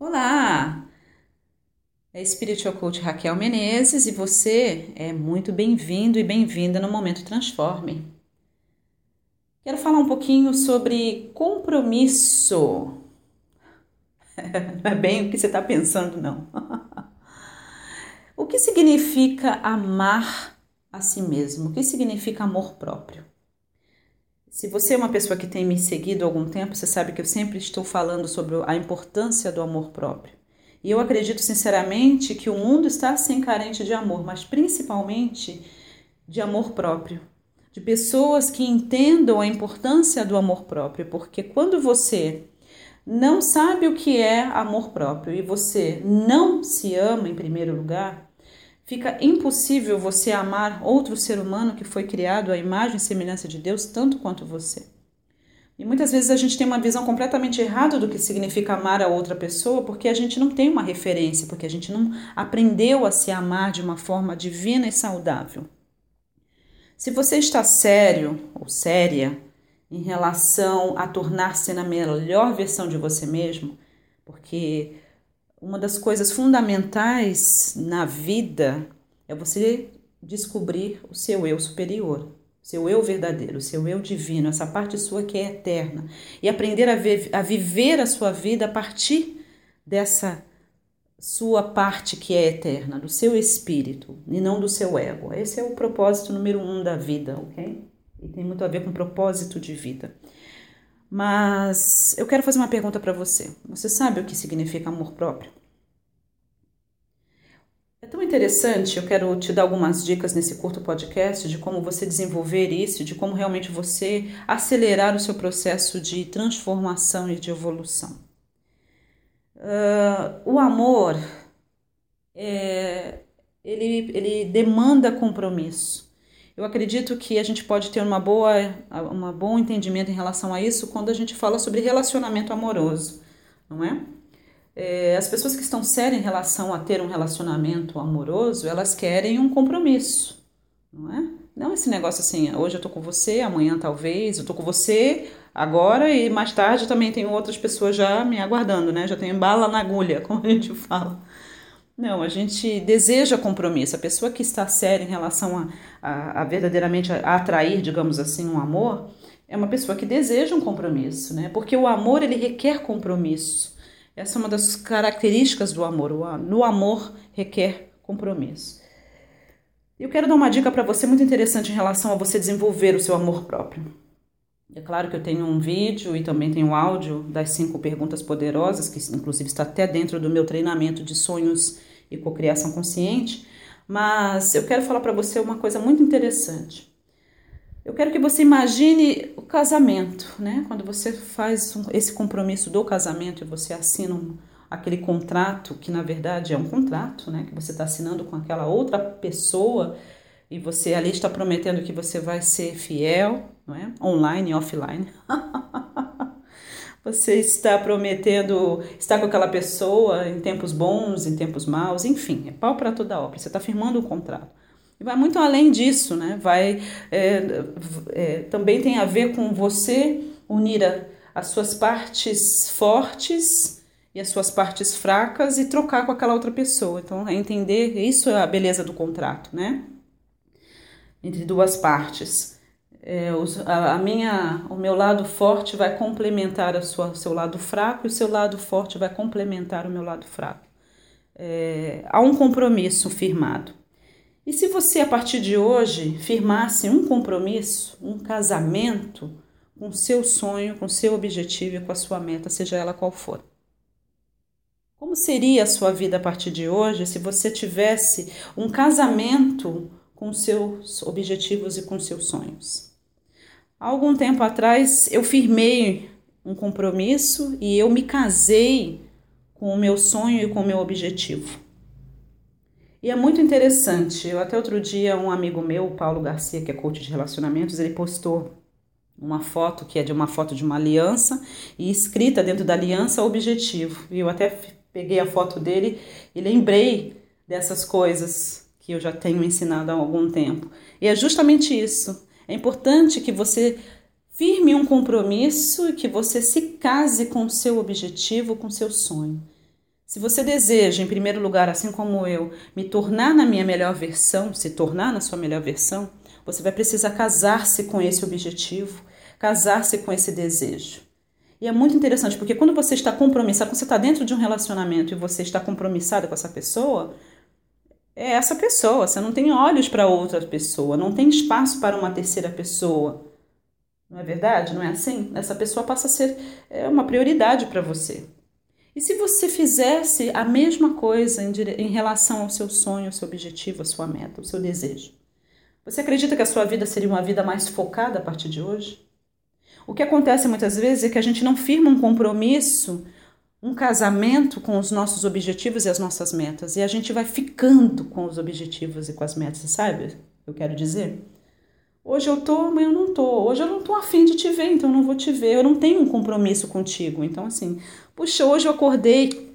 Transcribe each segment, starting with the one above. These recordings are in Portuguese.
Olá! É Spiritual Coach Raquel Menezes e você é muito bem-vindo e bem-vinda no Momento Transforme. Quero falar um pouquinho sobre compromisso. Não é bem o que você está pensando, não. O que significa amar a si mesmo? O que significa amor próprio? Se você é uma pessoa que tem me seguido há algum tempo, você sabe que eu sempre estou falando sobre a importância do amor próprio. E eu acredito sinceramente que o mundo está sem carente de amor, mas principalmente de amor próprio. De pessoas que entendam a importância do amor próprio, porque quando você não sabe o que é amor próprio e você não se ama em primeiro lugar, Fica impossível você amar outro ser humano que foi criado à imagem e semelhança de Deus tanto quanto você. E muitas vezes a gente tem uma visão completamente errada do que significa amar a outra pessoa, porque a gente não tem uma referência, porque a gente não aprendeu a se amar de uma forma divina e saudável. Se você está sério ou séria em relação a tornar-se na melhor versão de você mesmo, porque uma das coisas fundamentais na vida é você descobrir o seu eu superior, seu eu verdadeiro, seu eu divino, essa parte sua que é eterna, e aprender a, a viver a sua vida a partir dessa sua parte que é eterna, do seu espírito e não do seu ego. Esse é o propósito número um da vida, ok? E tem muito a ver com propósito de vida. Mas eu quero fazer uma pergunta para você. Você sabe o que significa amor próprio? É tão interessante, eu quero te dar algumas dicas nesse curto podcast de como você desenvolver isso, de como realmente você acelerar o seu processo de transformação e de evolução. Uh, o amor, é, ele, ele demanda compromisso. Eu acredito que a gente pode ter uma boa, um bom entendimento em relação a isso quando a gente fala sobre relacionamento amoroso, não é? é? As pessoas que estão sérias em relação a ter um relacionamento amoroso, elas querem um compromisso, não é? Não esse negócio assim, hoje eu tô com você, amanhã talvez, eu tô com você agora e mais tarde também tenho outras pessoas já me aguardando, né? Já tenho bala na agulha, como a gente fala. Não, a gente deseja compromisso. A pessoa que está séria em relação a, a, a verdadeiramente a atrair, digamos assim, um amor, é uma pessoa que deseja um compromisso, né? Porque o amor ele requer compromisso. Essa é uma das características do amor. O, no amor requer compromisso. Eu quero dar uma dica para você muito interessante em relação a você desenvolver o seu amor próprio. É claro que eu tenho um vídeo e também tenho um áudio das cinco perguntas poderosas, que inclusive está até dentro do meu treinamento de sonhos e cocriação consciente, mas eu quero falar para você uma coisa muito interessante. Eu quero que você imagine o casamento, né? Quando você faz esse compromisso do casamento e você assina um, aquele contrato, que na verdade é um contrato, né? Que você está assinando com aquela outra pessoa e você ali está prometendo que você vai ser fiel, não é? Online e offline. Você está prometendo estar com aquela pessoa em tempos bons, em tempos maus, enfim, é pau para toda obra. Você está firmando um contrato. E vai muito além disso, né? Vai é, é, também tem a ver com você unir a, as suas partes fortes e as suas partes fracas e trocar com aquela outra pessoa. Então, é entender isso é a beleza do contrato, né? Entre duas partes é, a, a, minha, o meu lado forte vai complementar o seu lado fraco e o seu lado forte vai complementar o meu lado fraco. É, há um compromisso firmado. E se você, a partir de hoje, firmasse um compromisso, um casamento com seu sonho, com seu objetivo e com a sua meta, seja ela qual for? Como seria a sua vida a partir de hoje se você tivesse um casamento com seus objetivos e com seus sonhos? Há algum tempo atrás eu firmei um compromisso e eu me casei com o meu sonho e com o meu objetivo. E é muito interessante. Eu até outro dia um amigo meu, Paulo Garcia, que é coach de relacionamentos, ele postou uma foto que é de uma foto de uma aliança e escrita dentro da aliança objetivo. E eu até peguei a foto dele e lembrei dessas coisas que eu já tenho ensinado há algum tempo. E é justamente isso. É importante que você firme um compromisso e que você se case com o seu objetivo, com o seu sonho. Se você deseja, em primeiro lugar, assim como eu, me tornar na minha melhor versão, se tornar na sua melhor versão, você vai precisar casar-se com esse objetivo, casar-se com esse desejo. E é muito interessante, porque quando você está compromissado, quando você está dentro de um relacionamento e você está compromissada com essa pessoa, é essa pessoa. Você não tem olhos para outra pessoa, não tem espaço para uma terceira pessoa. Não é verdade? Não é assim? Essa pessoa passa a ser é, uma prioridade para você. E se você fizesse a mesma coisa em, em relação ao seu sonho, ao seu objetivo, à sua meta, ao seu desejo? Você acredita que a sua vida seria uma vida mais focada a partir de hoje? O que acontece muitas vezes é que a gente não firma um compromisso, um casamento com os nossos objetivos e as nossas metas, e a gente vai ficando com os objetivos e com as metas, sabe? Eu quero dizer. Hoje eu tô, amanhã eu não tô. Hoje eu não tô afim de te ver, então eu não vou te ver. Eu não tenho um compromisso contigo. Então, assim, puxa, hoje eu acordei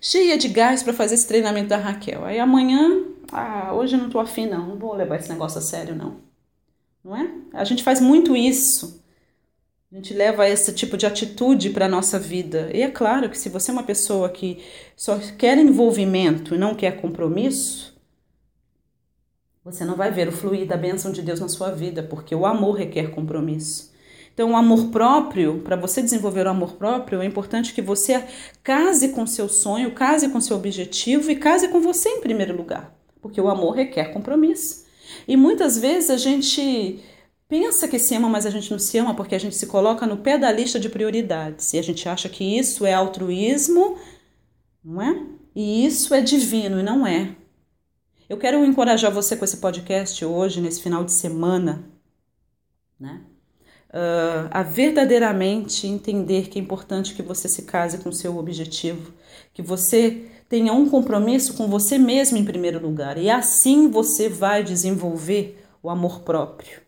cheia de gás para fazer esse treinamento da Raquel. Aí amanhã, ah, hoje eu não tô afim, não. Não vou levar esse negócio a sério, não. Não é? A gente faz muito isso. A gente leva esse tipo de atitude para a nossa vida. E é claro que se você é uma pessoa que só quer envolvimento e não quer compromisso, você não vai ver o fluir da bênção de Deus na sua vida, porque o amor requer compromisso. Então, o amor próprio, para você desenvolver o amor próprio, é importante que você case com seu sonho, case com seu objetivo e case com você em primeiro lugar, porque o amor requer compromisso. E muitas vezes a gente pensa que se ama, mas a gente não se ama porque a gente se coloca no pé da lista de prioridades e a gente acha que isso é altruísmo, não é? E isso é divino e não é. Eu quero encorajar você com esse podcast hoje, nesse final de semana, né? Uh, a verdadeiramente entender que é importante que você se case com seu objetivo, que você tenha um compromisso com você mesmo em primeiro lugar, e assim você vai desenvolver o amor próprio.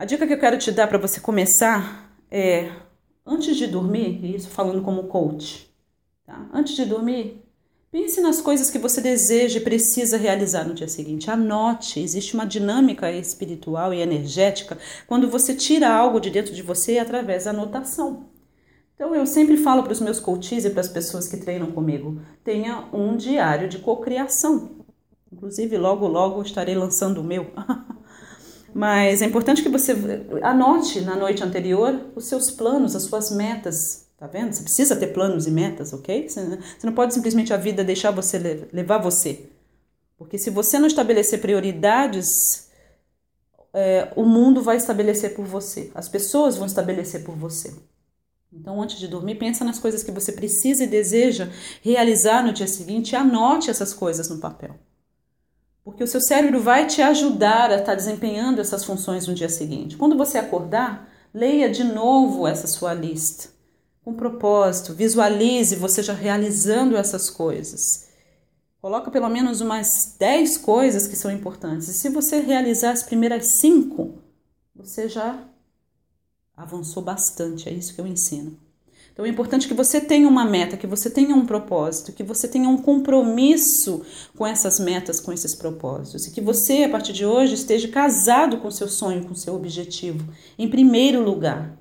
A dica que eu quero te dar para você começar é, antes de dormir, isso falando como coach, tá? antes de dormir, Pense nas coisas que você deseja e precisa realizar no dia seguinte. Anote, existe uma dinâmica espiritual e energética quando você tira algo de dentro de você através da anotação. Então eu sempre falo para os meus coaches e para as pessoas que treinam comigo, tenha um diário de cocriação. Inclusive logo logo estarei lançando o meu. Mas é importante que você anote na noite anterior os seus planos, as suas metas, Tá vendo? Você precisa ter planos e metas, ok? Você não pode simplesmente a vida deixar você levar você. Porque se você não estabelecer prioridades, é, o mundo vai estabelecer por você. As pessoas vão estabelecer por você. Então, antes de dormir, pensa nas coisas que você precisa e deseja realizar no dia seguinte e anote essas coisas no papel. Porque o seu cérebro vai te ajudar a estar desempenhando essas funções no dia seguinte. Quando você acordar, leia de novo essa sua lista com propósito, visualize você já realizando essas coisas. Coloca pelo menos umas 10 coisas que são importantes. E se você realizar as primeiras cinco, você já avançou bastante. É isso que eu ensino. Então é importante que você tenha uma meta, que você tenha um propósito, que você tenha um compromisso com essas metas, com esses propósitos. E que você, a partir de hoje, esteja casado com seu sonho, com seu objetivo, em primeiro lugar.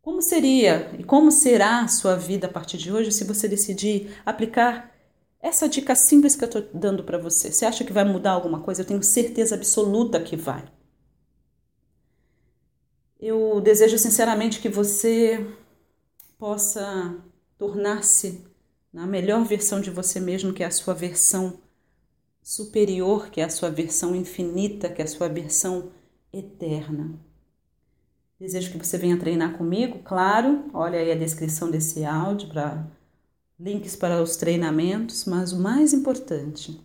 Como seria e como será a sua vida a partir de hoje se você decidir aplicar essa dica simples que eu estou dando para você? Você acha que vai mudar alguma coisa? Eu tenho certeza absoluta que vai. Eu desejo sinceramente que você possa tornar-se na melhor versão de você mesmo, que é a sua versão superior, que é a sua versão infinita, que é a sua versão eterna. Desejo que você venha treinar comigo, claro. Olha aí a descrição desse áudio para links para os treinamentos, mas o mais importante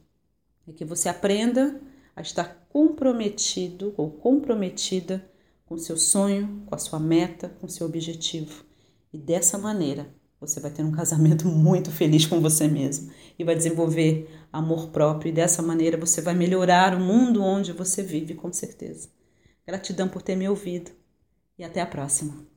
é que você aprenda a estar comprometido ou comprometida com seu sonho, com a sua meta, com seu objetivo. E dessa maneira, você vai ter um casamento muito feliz com você mesmo e vai desenvolver amor próprio e dessa maneira você vai melhorar o mundo onde você vive, com certeza. Gratidão por ter me ouvido e até a próxima.